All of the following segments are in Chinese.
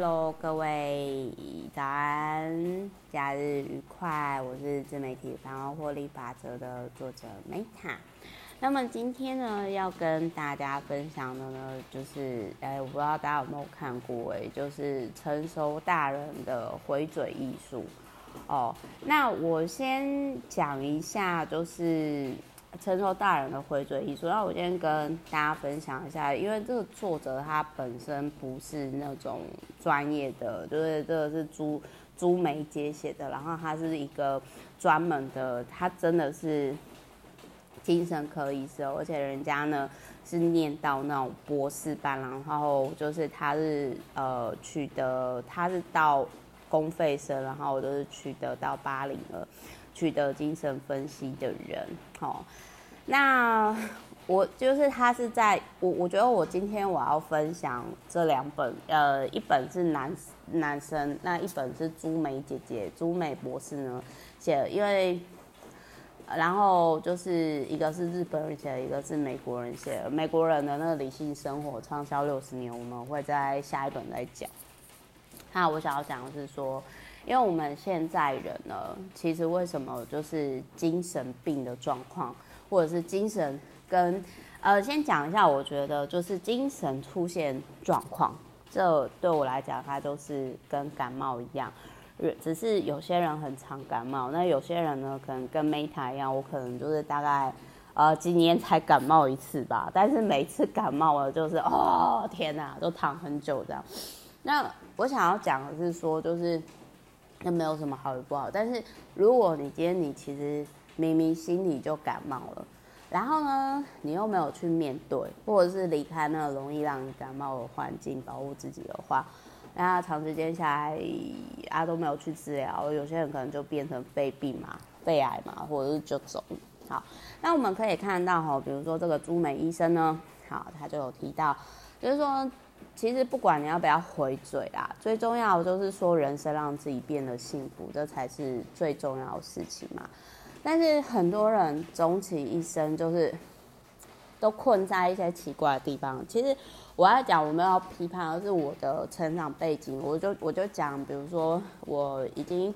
Hello，各位早安，假日愉快。我是自媒体百万获利法则的作者 Meta。那么今天呢，要跟大家分享的呢，就是哎，我不知道大家有没有看过哎，就是成熟大人的回嘴艺术哦。那我先讲一下，就是。承受大人的回嘴艺术，那我今天跟大家分享一下，因为这个作者他本身不是那种专业的，就是这个是朱朱梅姐写的，然后他是一个专门的，他真的是精神科医生，而且人家呢是念到那种博士班，然后就是他是呃取得他是到公费生，然后我都是取得到八零了。取得精神分析的人，好，那 我就是他是在我我觉得我今天我要分享这两本，呃，一本是男男生，那一本是朱梅姐姐朱梅博士呢写的，因为然后就是一个是日本人写的，一个是美国人写的，美国人的那个理性生活畅销六十年，我们会在下一本再讲。那我想要讲的是说。因为我们现在人呢，其实为什么就是精神病的状况，或者是精神跟呃，先讲一下，我觉得就是精神出现状况，这对我来讲，它就是跟感冒一样，只是有些人很常感冒，那有些人呢，可能跟 Meta 一样，我可能就是大概呃几年才感冒一次吧，但是每次感冒了就是哦天哪，都躺很久这样。那我想要讲的是说，就是。那没有什么好与不好，但是如果你今天你其实明明心里就感冒了，然后呢，你又没有去面对，或者是离开那个容易让你感冒的环境，保护自己的话，那长时间下来啊都没有去治疗，有些人可能就变成肺病嘛、肺癌嘛，或者是就走。好，那我们可以看到哈，比如说这个朱梅医生呢，好，他就有提到，就是说。其实不管你要不要回嘴啦，最重要就是说人生让自己变得幸福，这才是最重要的事情嘛。但是很多人终其一生就是都困在一些奇怪的地方。其实我要讲，我们要批判而是我的成长背景，我就我就讲，比如说我已经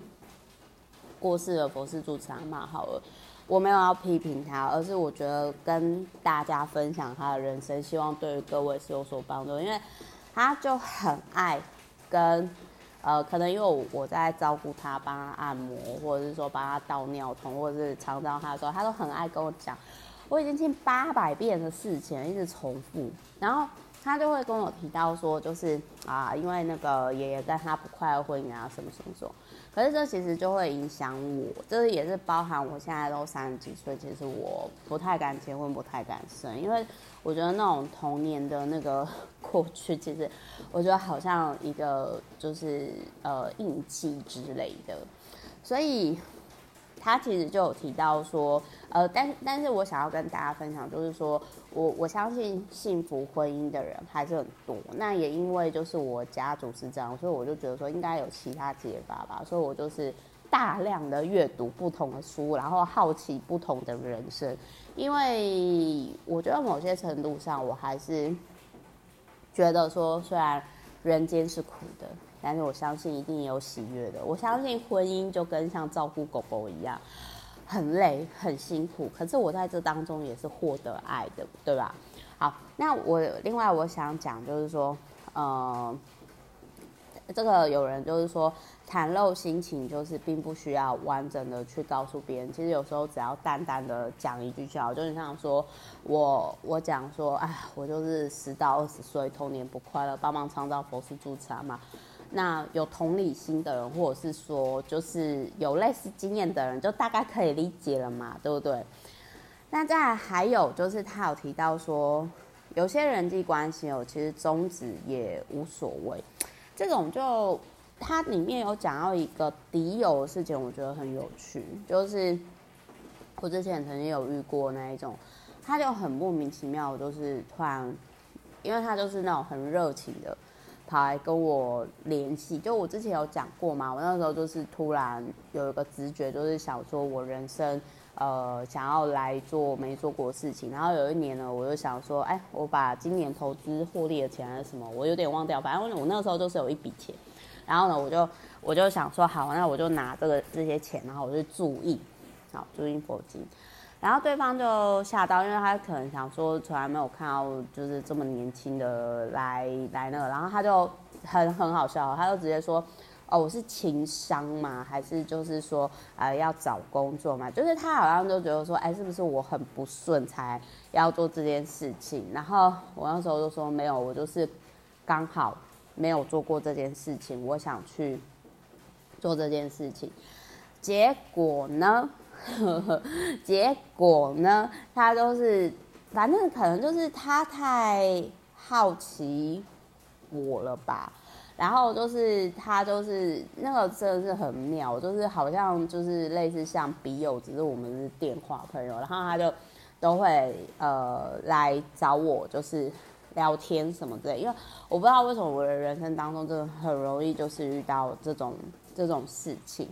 过世了，佛世住持阿嬷好了，我没有要批评他，而是我觉得跟大家分享他的人生，希望对于各位是有所帮助，因为。他就很爱跟，呃，可能因为我在照顾他，帮他按摩，或者是说帮他倒尿桶，或者是常常他的时候，他都很爱跟我讲，我已经听八百遍的事情，一直重复，然后。他就会跟我提到说，就是啊，因为那个爷爷跟他不快乐婚姻啊，什么什么什么。可是这其实就会影响我，这也是包含我现在都三十几岁，其实我不太敢结婚，不太敢生，因为我觉得那种童年的那个 过去，其实我觉得好像一个就是呃印记之类的，所以。他其实就有提到说，呃，但但是我想要跟大家分享，就是说我我相信幸福婚姻的人还是很多。那也因为就是我家族是这样，所以我就觉得说应该有其他解法吧。所以我就是大量的阅读不同的书，然后好奇不同的人生。因为我觉得某些程度上，我还是觉得说，虽然人间是苦的。但是我相信一定有喜悦的。我相信婚姻就跟像照顾狗狗一样，很累很辛苦。可是我在这当中也是获得爱的，对吧？好，那我另外我想讲就是说，呃，这个有人就是说，袒露心情就是并不需要完整的去告诉别人。其实有时候只要淡淡的讲一句就好。就你像说我我讲说，哎，我就是十到二十岁童年不快乐，帮忙创造佛事助产嘛。那有同理心的人，或者是说就是有类似经验的人，就大概可以理解了嘛，对不对？那再还有就是他有提到说，有些人际关系哦，其实终止也无所谓。这种就他里面有讲到一个敌友的事情，我觉得很有趣。就是我之前曾经有遇过那一种，他就很莫名其妙，就是突然，因为他就是那种很热情的。还跟我联系，就我之前有讲过嘛，我那时候就是突然有一个直觉，就是想说我人生呃想要来做没做过的事情。然后有一年呢，我就想说，哎，我把今年投资获利的钱还是什么，我有点忘掉。反正我那时候就是有一笔钱，然后呢，我就我就想说，好，那我就拿这个这些钱，然后我就注意，好，注意佛经。然后对方就吓到，因为他可能想说，从来没有看到就是这么年轻的来来那个，然后他就很很好笑，他就直接说，哦，我是情商嘛，还是就是说，呃，要找工作嘛？就是他好像就觉得说，哎，是不是我很不顺才要做这件事情？然后我那时候就说，没有，我就是刚好没有做过这件事情，我想去做这件事情。结果呢？呵呵，结果呢，他都是，反正可能就是他太好奇我了吧，然后就是他就是那个真的是很妙，就是好像就是类似像笔友，只是我们是电话朋友，然后他就都会呃来找我，就是聊天什么之类，因为我不知道为什么我的人生当中真的很容易就是遇到这种这种事情。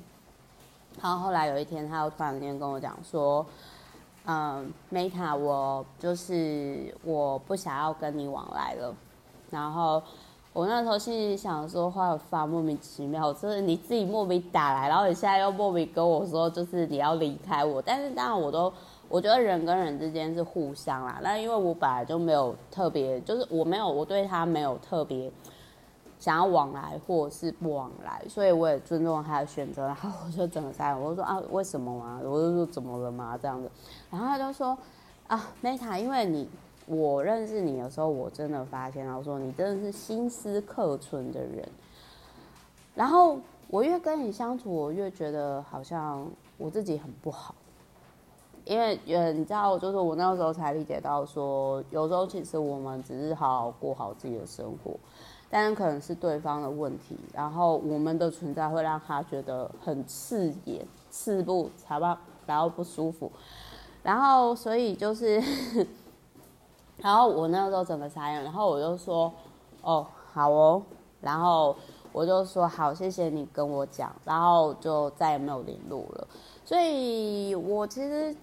然后后来有一天，他又突然间跟我讲说：“嗯，Meta，我就是我不想要跟你往来了。”然后我那时候心里想说：“话发莫名其妙，就是你自己莫名打来，然后你现在又莫名跟我说，就是你要离开我。”但是当然，我都我觉得人跟人之间是互相啦。那因为我本来就没有特别，就是我没有我对他没有特别。想要往来或是不往来，所以我也尊重他的选择。然后我就整个在，我说啊，为什么嘛？我就说怎么了嘛？这样子，然后他就说啊，Meta，因为你我认识你的时候，我真的发现，然后说你真的是心思刻存的人。然后我越跟你相处，我越觉得好像我自己很不好，因为呃，你知道，就是我那个时候才理解到说，有时候其实我们只是好好过好自己的生活。但是可能是对方的问题，然后我们的存在会让他觉得很刺眼、刺不才吧，然后不舒服，然后所以就是，然后我那时候整个傻眼，然后我就说，哦，好哦，然后我就说好，谢谢你跟我讲，然后就再也没有联络了。所以我其实。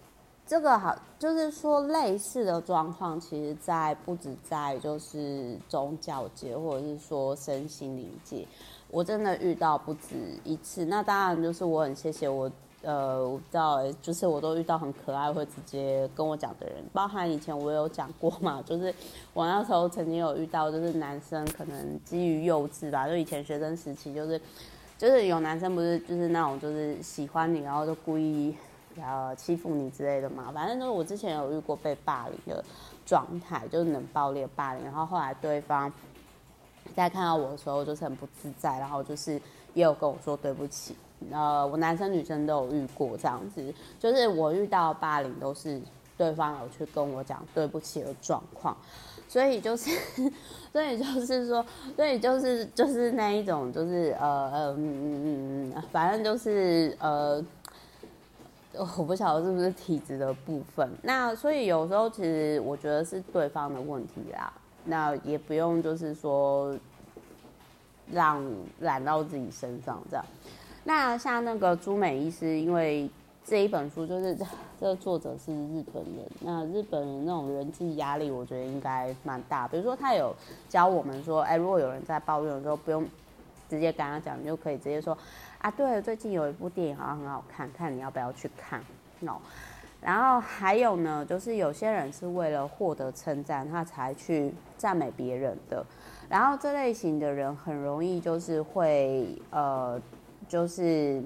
这个好，就是说类似的状况，其实，在不止在就是宗教界，或者是说身心灵界，我真的遇到不止一次。那当然就是我很谢谢我，呃，我不知道，就是我都遇到很可爱会直接跟我讲的人，包含以前我有讲过嘛，就是我那时候曾经有遇到，就是男生可能基于幼稚吧，就以前学生时期，就是就是有男生不是就是那种就是喜欢你，然后就故意。呃，欺负你之类的嘛，反正就是我之前有遇过被霸凌的状态，就是冷暴力霸凌，然后后来对方在看到我的时候就是很不自在，然后就是也有跟我说对不起。呃，我男生女生都有遇过这样子，就是我遇到霸凌都是对方有去跟我讲对不起的状况，所以就是，所以就是说，所以就是就是那一种，就是呃呃嗯嗯嗯，反正就是呃。我不晓得是不是体质的部分，那所以有时候其实我觉得是对方的问题啦，那也不用就是说让揽到自己身上这样。那像那个朱美医师，因为这一本书就是 这个作者是日本人，那日本人那种人际压力，我觉得应该蛮大。比如说他有教我们说，哎，如果有人在抱怨的时候，不用直接跟他讲，你就可以直接说。啊，对了，最近有一部电影好像很好看，看你要不要去看？No，然后还有呢，就是有些人是为了获得称赞，他才去赞美别人的。然后这类型的人很容易就是会呃，就是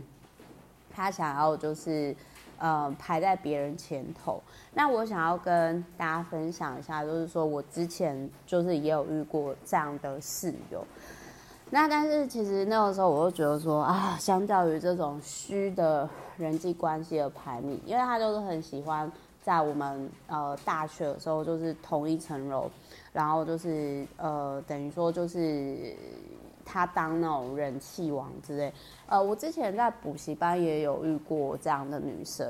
他想要就是呃排在别人前头。那我想要跟大家分享一下，就是说我之前就是也有遇过这样的室友。那但是其实那个时候我就觉得说啊，相较于这种虚的人际关系的排名，因为他就是很喜欢在我们呃大学的时候就是同一层楼，然后就是呃等于说就是他当那种人气王之类。呃，我之前在补习班也有遇过这样的女生，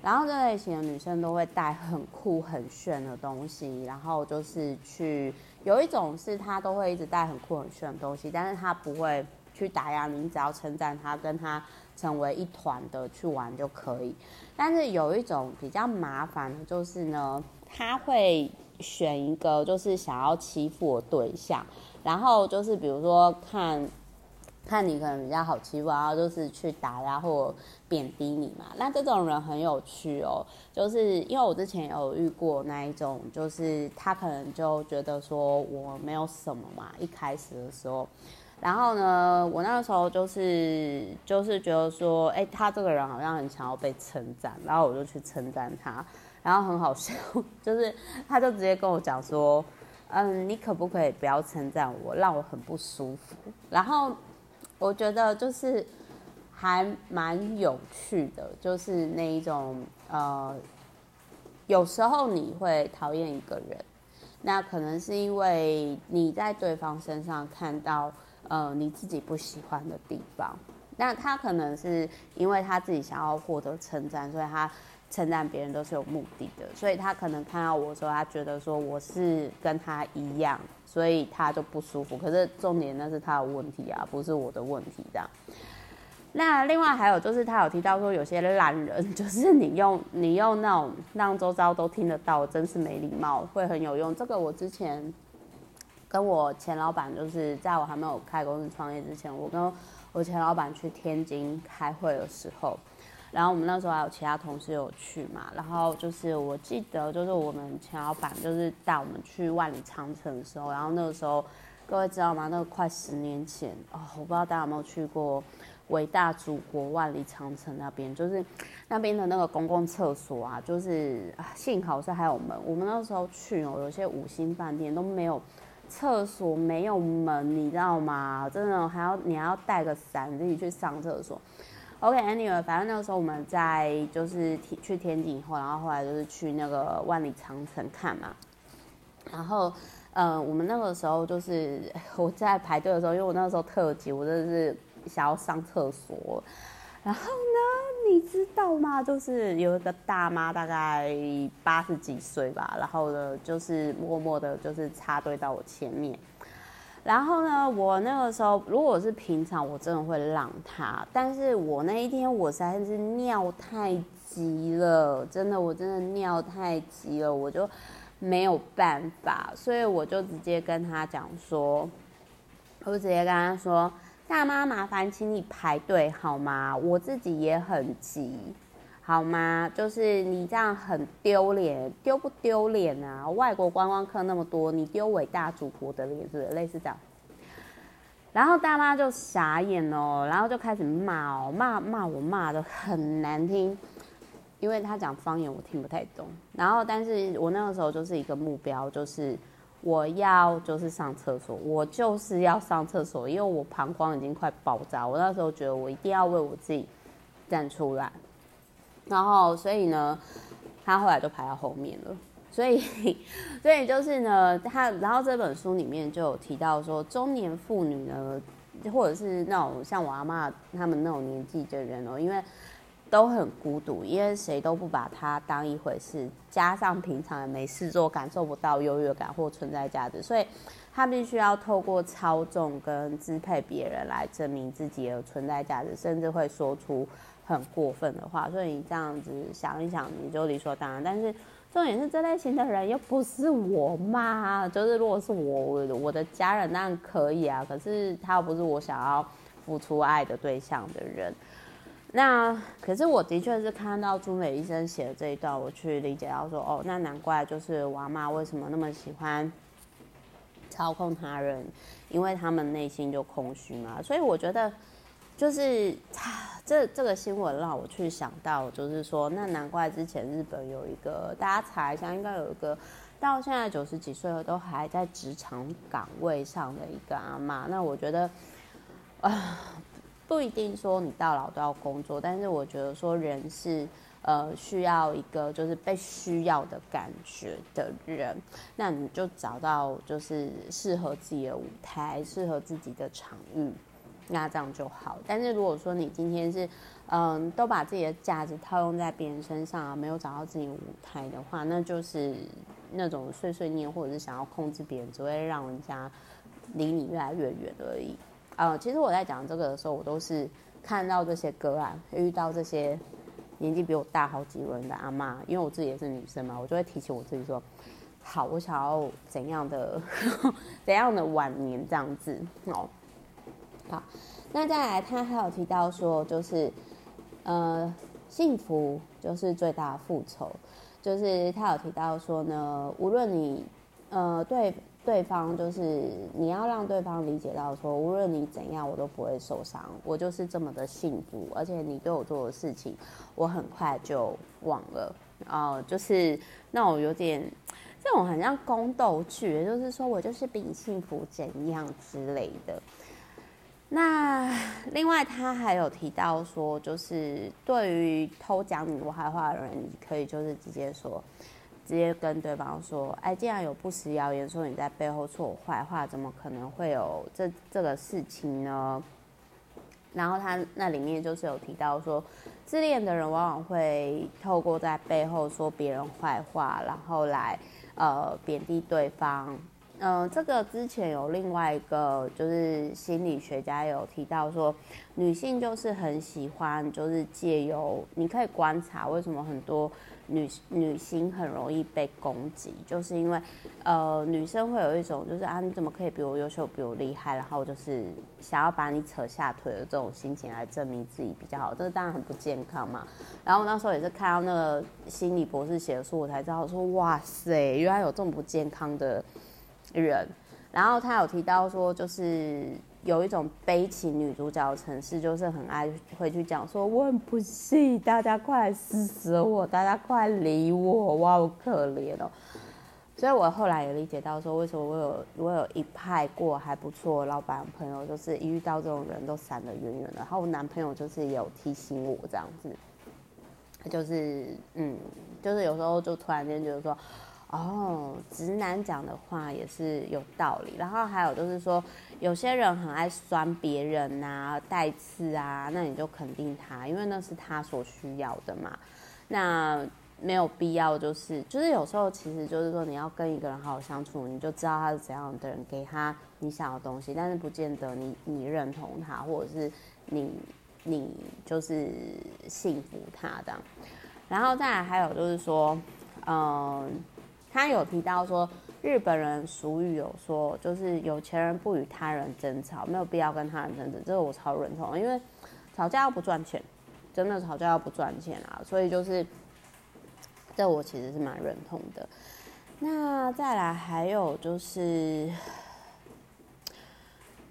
然后这类型的女生都会带很酷很炫的东西，然后就是去。有一种是他都会一直带很酷很炫的东西，但是他不会去打压你，只要称赞他，跟他成为一团的去玩就可以。但是有一种比较麻烦的就是呢，他会选一个就是想要欺负我对象，然后就是比如说看。看你可能比较好欺负，然后就是去打压或贬低你嘛。那这种人很有趣哦，就是因为我之前有遇过那一种，就是他可能就觉得说我没有什么嘛，一开始的时候，然后呢，我那个时候就是就是觉得说，哎，他这个人好像很想要被称赞，然后我就去称赞他，然后很好笑，就是他就直接跟我讲说，嗯，你可不可以不要称赞我，让我很不舒服，然后。我觉得就是还蛮有趣的，就是那一种呃，有时候你会讨厌一个人，那可能是因为你在对方身上看到呃你自己不喜欢的地方，那他可能是因为他自己想要获得称赞，所以他称赞别人都是有目的的，所以他可能看到我的时候，他觉得说我是跟他一样。所以他就不舒服，可是重点那是他的问题啊，不是我的问题这样。那另外还有就是他有提到说，有些懒人 就是你用你用那种让周遭都听得到，真是没礼貌，会很有用。这个我之前跟我前老板，就是在我还没有开公司创业之前，我跟我前老板去天津开会的时候。然后我们那时候还有其他同事有去嘛，然后就是我记得就是我们前老板就是带我们去万里长城的时候，然后那个时候各位知道吗？那个快十年前哦，我不知道大家有没有去过伟大祖国万里长城那边，就是那边的那个公共厕所啊，就是幸好是还有门。我们那时候去哦，有些五星饭店都没有厕所，没有门，你知道吗？真的还要你还要带个伞自己去上厕所。OK，Anyway，反正那个时候我们在就是去天津以后，然后后来就是去那个万里长城看嘛。然后，呃，我们那个时候就是我在排队的时候，因为我那个时候特急，我真的是想要上厕所。然后呢，你知道吗？就是有一个大妈，大概八十几岁吧，然后呢，就是默默的，就是插队到我前面。然后呢，我那个时候如果是平常，我真的会让他。但是我那一天我实在是尿太急了，真的，我真的尿太急了，我就没有办法，所以我就直接跟他讲说，我就直接跟他说，大妈，麻烦请你排队好吗？我自己也很急，好吗？就是你这样很丢脸，丢不丢脸啊？外国观光客那么多，你丢伟大祖国的脸，是不是类似这样？然后大妈就傻眼哦，然后就开始骂哦，骂骂我骂的很难听，因为他讲方言我听不太懂。然后，但是我那个时候就是一个目标，就是我要就是上厕所，我就是要上厕所，因为我膀胱已经快爆炸。我那时候觉得我一定要为我自己站出来。然后，所以呢，他后来就排到后面了。所以，所以就是呢，他然后这本书里面就有提到说，中年妇女呢，或者是那种像我阿妈他们那种年纪的人哦，因为都很孤独，因为谁都不把他当一回事，加上平常也没事做，感受不到优越感或存在价值，所以他必须要透过操纵跟支配别人来证明自己的存在价值，甚至会说出很过分的话。所以你这样子想一想，你就理所当然。但是重点是这类型的人又不是我嘛，就是如果是我，我的家人那样可以啊，可是他又不是我想要付出爱的对象的人。那可是我的确是看到朱美医生写的这一段，我去理解到说，哦，那难怪就是我阿嬷为什么那么喜欢操控他人，因为他们内心就空虚嘛。所以我觉得。就是这这个新闻让我去想到，就是说，那难怪之前日本有一个，大家查一下，应该有一个到现在九十几岁了都还在职场岗位上的一个阿嬷。那我觉得，啊，不一定说你到老都要工作，但是我觉得说人是呃需要一个就是被需要的感觉的人，那你就找到就是适合自己的舞台，适合自己的场域。那这样就好，但是如果说你今天是，嗯，都把自己的价值套用在别人身上啊，没有找到自己舞台的话，那就是那种碎碎念或者是想要控制别人，只会让人家离你越来越远而已。呃，其实我在讲这个的时候，我都是看到这些个案，遇到这些年纪比我大好几轮的阿嬷，因为我自己也是女生嘛，我就会提醒我自己说，好，我想要怎样的 怎样的晚年这样子哦。好，那再来，他还有提到说，就是呃，幸福就是最大的复仇，就是他有提到说呢，无论你呃对。对方就是你要让对方理解到说，无论你怎样，我都不会受伤，我就是这么的幸福，而且你对我做的事情，我很快就忘了。哦，就是那种有点这种很像宫斗剧，也就是说我就是比你幸福怎样之类的。那另外他还有提到说，就是对于偷讲你坏话的人，你可以就是直接说。直接跟对方说：“哎，既然有不实谣言说你在背后说我坏话，怎么可能会有这这个事情呢？”然后他那里面就是有提到说，自恋的人往往会透过在背后说别人坏话，然后来呃贬低对方。嗯、这个之前有另外一个就是心理学家有提到说，女性就是很喜欢就是借由你可以观察为什么很多。女女性很容易被攻击，就是因为，呃，女生会有一种就是啊，你怎么可以比我优秀，比我厉害，然后就是想要把你扯下腿的这种心情来证明自己比较好，这个当然很不健康嘛。然后那时候也是看到那个心理博士写的书，我才知道说，哇塞，原来有这么不健康的人。然后他有提到说，就是。有一种悲情女主角的城市，就是很爱会去讲说我很不幸，大家快来死死我，大家快理我，我好可怜哦。所以我后来也理解到说，为什么我有我有一派过还不错老板朋友，就是一遇到这种人都闪得远远的。然后我男朋友就是有提醒我这样子，就是嗯，就是有时候就突然间觉得说。哦，直男讲的话也是有道理。然后还有就是说，有些人很爱酸别人呐、啊、带刺啊，那你就肯定他，因为那是他所需要的嘛。那没有必要，就是就是有时候其实就是说，你要跟一个人好好相处，你就知道他是怎样的人，给他你想要的东西，但是不见得你你认同他，或者是你你就是幸福他的。然后再来还有就是说，嗯。他有提到说，日本人俗语有说，就是有钱人不与他人争吵，没有必要跟他人争执。这个我超认同，因为吵架要不赚钱，真的吵架要不赚钱啊。所以就是，这我其实是蛮认同的。那再来还有就是，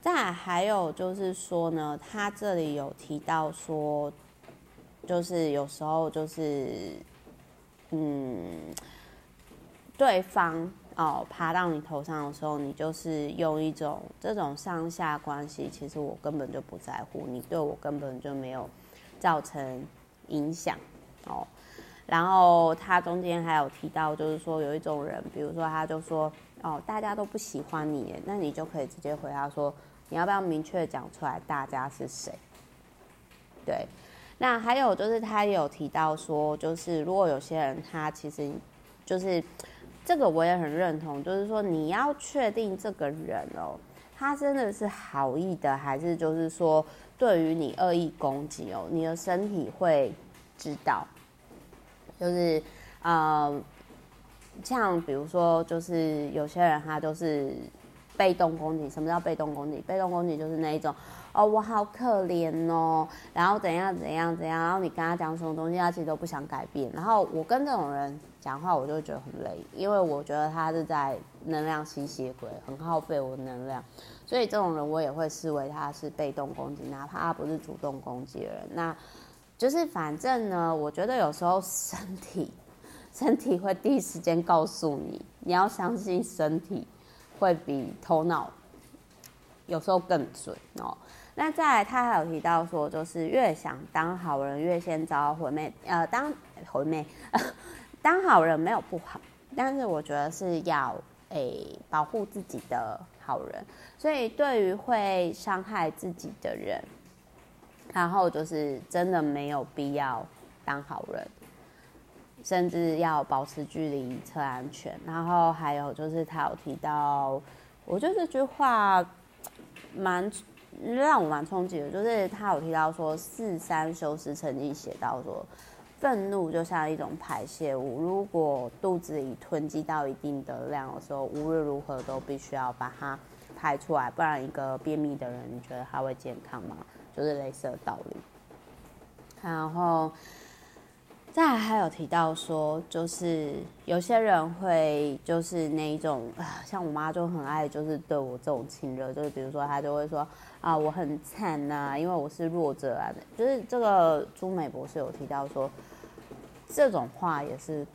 再还有就是说呢，他这里有提到说，就是有时候就是，嗯。对方哦爬到你头上的时候，你就是用一种这种上下关系，其实我根本就不在乎，你对我根本就没有造成影响哦。然后他中间还有提到，就是说有一种人，比如说他就说哦，大家都不喜欢你，那你就可以直接回答说，你要不要明确讲出来，大家是谁？对。那还有就是他也有提到说，就是如果有些人他其实就是。这个我也很认同，就是说你要确定这个人哦，他真的是好意的，还是就是说对于你恶意攻击哦，你的身体会知道。就是呃，像比如说，就是有些人他就是被动攻击。什么叫被动攻击？被动攻击就是那一种。哦，我好可怜哦，然后怎样怎样怎样，然后你跟他讲什么东西，他其实都不想改变。然后我跟这种人讲话，我就会觉得很累，因为我觉得他是在能量吸血鬼，很耗费我的能量。所以这种人我也会视为他是被动攻击，哪怕他不是主动攻击的人。那就是反正呢，我觉得有时候身体，身体会第一时间告诉你，你要相信身体会比头脑有时候更准哦。那再来，他还有提到说，就是越想当好人，越先遭毁灭。呃，当毁灭，当好人没有不好，但是我觉得是要诶、保护自己的好人。所以对于会伤害自己的人，然后就是真的没有必要当好人，甚至要保持距离，测安全。然后还有就是他有提到，我觉得这句话蛮。让我蛮冲击的，就是他有提到说，四三修斯曾经写到说，愤怒就像一种排泄物，如果肚子里囤积到一定的量的时候，无论如何都必须要把它排出来，不然一个便秘的人，你觉得他会健康吗？就是类似的道理。然后。再来还有提到说，就是有些人会就是那一种，像我妈就很爱，就是对我这种亲热，就是比如说她就会说啊，我很惨呐、啊，因为我是弱者啊。就是这个朱美博士有提到说，这种话也是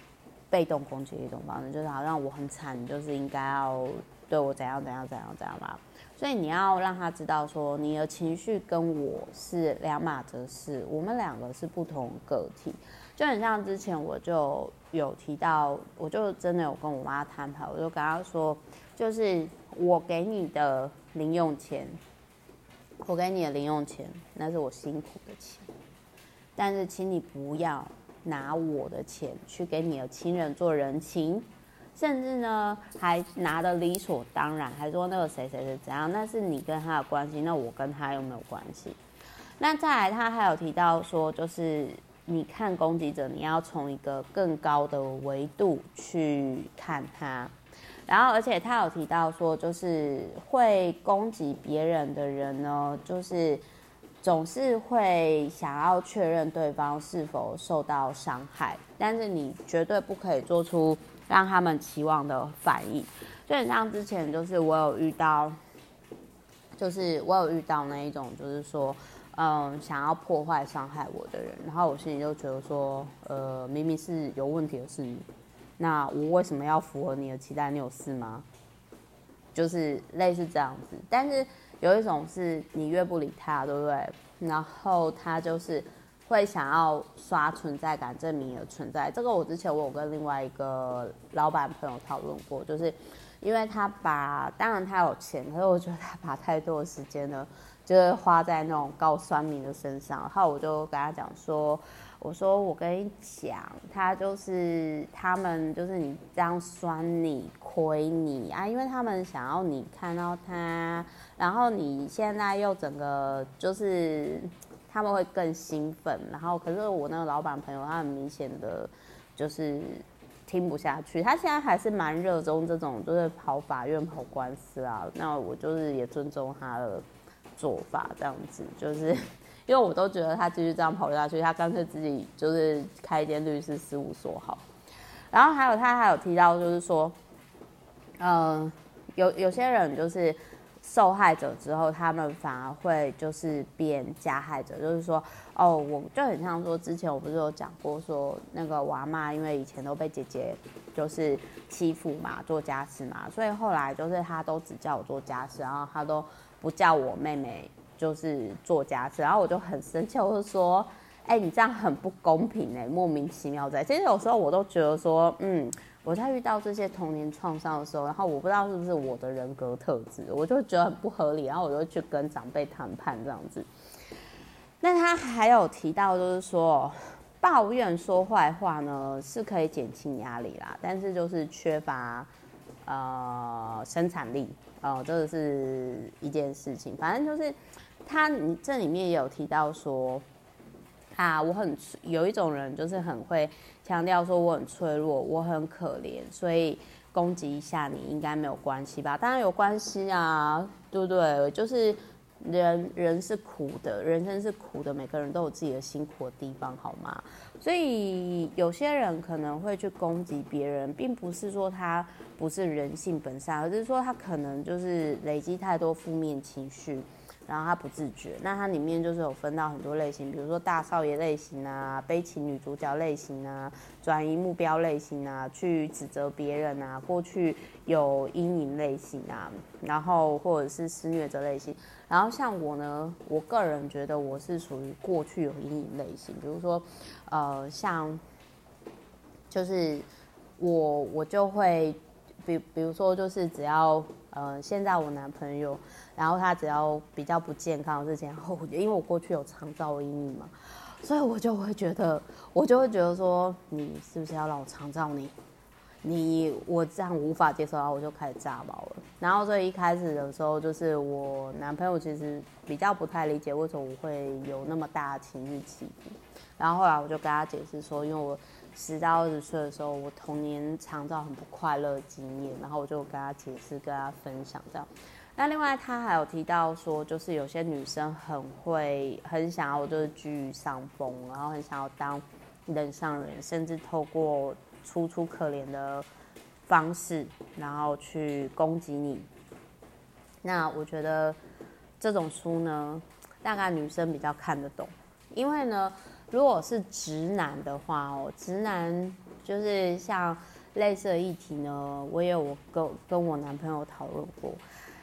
被动攻击的一种方式，就是好像我很惨，就是应该要对我怎样怎样怎样怎样嘛。所以你要让他知道说，你的情绪跟我是两码子事，我们两个是不同个体。就很像之前我就有提到，我就真的有跟我妈摊牌，我就跟她说，就是我给你的零用钱，我给你的零用钱，那是我辛苦的钱，但是请你不要拿我的钱去给你的亲人做人情，甚至呢还拿的理所当然，还说那个谁谁谁怎样，那是你跟他的关系，那我跟他又没有关系。那再来，他还有提到说，就是。你看攻击者，你要从一个更高的维度去看他，然后而且他有提到说，就是会攻击别人的人呢，就是总是会想要确认对方是否受到伤害，但是你绝对不可以做出让他们期望的反应。就很像之前，就是我有遇到，就是我有遇到那一种，就是说。嗯，想要破坏、伤害我的人，然后我心里就觉得说，呃，明明是有问题的是你，那我为什么要符合你的期待？你有事吗？就是类似这样子。但是有一种是你越不理他，对不对？然后他就是会想要刷存在感，证明你的存在。这个我之前我有跟另外一个老板朋友讨论过，就是因为他把，当然他有钱，可是我觉得他把太多的时间呢。就是花在那种高酸民的身上，然后我就跟他讲说，我说我跟你讲，他就是他们就是你这样酸你亏你啊，因为他们想要你看到他，然后你现在又整个就是他们会更兴奋，然后可是我那个老板朋友他很明显的就是听不下去，他现在还是蛮热衷这种就是跑法院跑官司啊，那我就是也尊重他的。做法这样子，就是因为我都觉得他继续这样跑下去，他干脆自己就是开一间律师事务所好。然后还有他还有提到，就是说，嗯、呃，有有些人就是受害者之后，他们反而会就是变加害者，就是说，哦，我就很像说，之前我不是有讲过说，那个我阿嬷因为以前都被姐姐就是欺负嘛，做家事嘛，所以后来就是他都只叫我做家事，然后他都。不叫我妹妹就是做家事，然后我就很生气，我就说：“哎、你这样很不公平哎，莫名其妙在。”其实有时候我都觉得说，嗯，我在遇到这些童年创伤的时候，然后我不知道是不是我的人格特质，我就觉得很不合理，然后我就去跟长辈谈判这样子。那他还有提到，就是说抱怨说坏话呢是可以减轻压力啦，但是就是缺乏呃生产力。哦，这个是一件事情，反正就是他，你这里面也有提到说，啊，我很有一种人就是很会强调说我很脆弱，我很可怜，所以攻击一下你应该没有关系吧？当然有关系啊，对不对？就是人人是苦的，人生是苦的，每个人都有自己的辛苦的地方，好吗？所以有些人可能会去攻击别人，并不是说他。不是人性本善，而是说他可能就是累积太多负面情绪，然后他不自觉。那它里面就是有分到很多类型，比如说大少爷类型啊、悲情女主角类型啊、转移目标类型啊、去指责别人啊、过去有阴影类型啊，然后或者是施虐者类型。然后像我呢，我个人觉得我是属于过去有阴影类型，比如说呃，像就是我我就会。比比如说，就是只要呃，现在我男朋友，然后他只要比较不健康之前，然后因为我过去有肠躁阴影嘛，所以我就会觉得，我就会觉得说，你是不是要让我肠躁你？你我这样无法接受，然后我就开始炸毛了。然后所以一开始的时候，就是我男朋友其实比较不太理解为什么我会有那么大的情绪起伏。然后后来我就跟他解释说，因为我十到二十岁的时候，我童年常造很不快乐的经验，然后我就跟他解释，跟他分享这样。那另外他还有提到说，就是有些女生很会很想要就是居于上风，然后很想要当人上人，甚至透过楚楚可怜的方式，然后去攻击你。那我觉得这种书呢，大概女生比较看得懂，因为呢，如果是直男的话哦，直男就是像类似的议题呢，我也有跟跟我男朋友讨论过。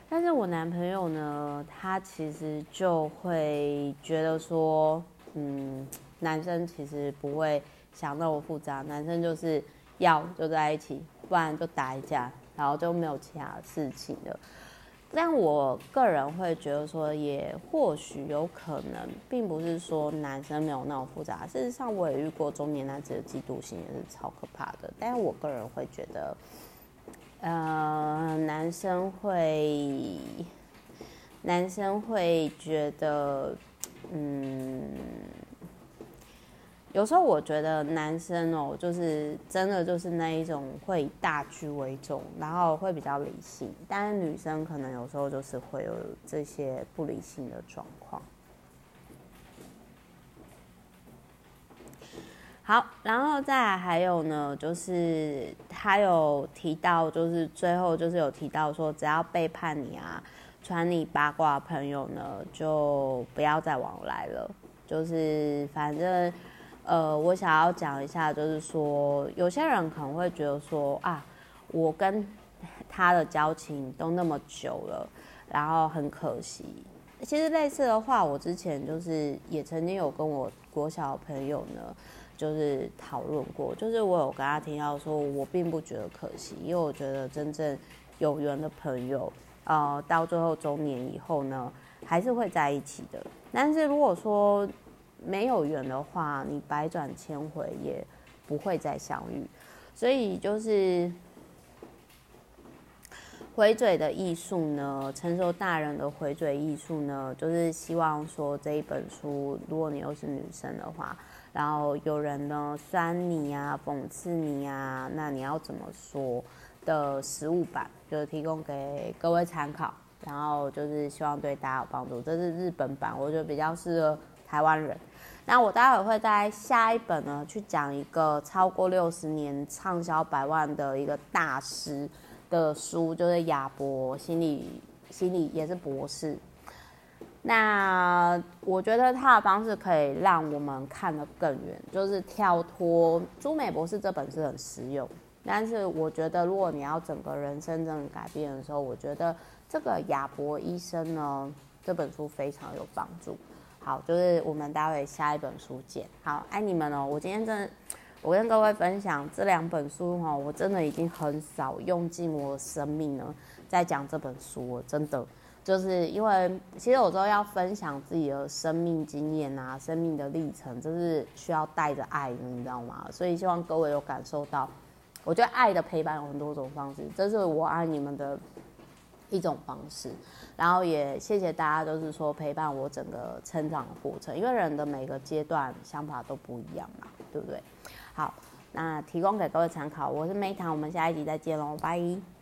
但是我男朋友呢，他其实就会觉得说，嗯，男生其实不会想那么复杂，男生就是要就在一起，不然就打一架，然后就没有其他事情了。但我个人会觉得说，也或许有可能，并不是说男生没有那么复杂。事实上，我也遇过中年男子的嫉妒心，也是超可怕的。但我个人会觉得。呃，男生会，男生会觉得，嗯，有时候我觉得男生哦，就是真的就是那一种会以大局为重，然后会比较理性，但是女生可能有时候就是会有这些不理性的状况。好，然后再来还有呢，就是他有提到，就是最后就是有提到说，只要背叛你啊，传你八卦朋友呢，就不要再往来了。就是反正，呃，我想要讲一下，就是说，有些人可能会觉得说啊，我跟他的交情都那么久了，然后很可惜。其实类似的话，我之前就是也曾经有跟我国小朋友呢。就是讨论过，就是我有跟他提到说，我并不觉得可惜，因为我觉得真正有缘的朋友，呃，到最后中年以后呢，还是会在一起的。但是如果说没有缘的话，你百转千回也不会再相遇。所以就是回嘴的艺术呢，成熟大人的回嘴艺术呢，就是希望说这一本书，如果你又是女生的话。然后有人呢酸你啊，讽刺你啊，那你要怎么说的实物版，就是提供给各位参考。然后就是希望对大家有帮助。这是日本版，我觉得比较适合台湾人。那我待会会在下一本呢去讲一个超过六十年畅销百万的一个大师的书，就是亚伯心理心理也是博士。那我觉得他的方式可以让我们看得更远，就是跳脱朱美博士这本是很实用，但是我觉得如果你要整个人生真的改变的时候，我觉得这个亚伯医生呢这本书非常有帮助。好，就是我们待会下一本书见。好，爱你们哦！我今天真的，我跟各位分享这两本书哈，我真的已经很少用尽我的生命了在讲这本书，真的。就是因为其实有时候要分享自己的生命经验啊，生命的历程，就是需要带着爱的，你知道吗？所以希望各位有感受到，我觉得爱的陪伴有很多种方式，这是我爱你们的一种方式。然后也谢谢大家，就是说陪伴我整个成长的过程，因为人的每个阶段想法都不一样嘛，对不对？好，那提供给各位参考，我是梅糖，我们下一集再见喽，拜。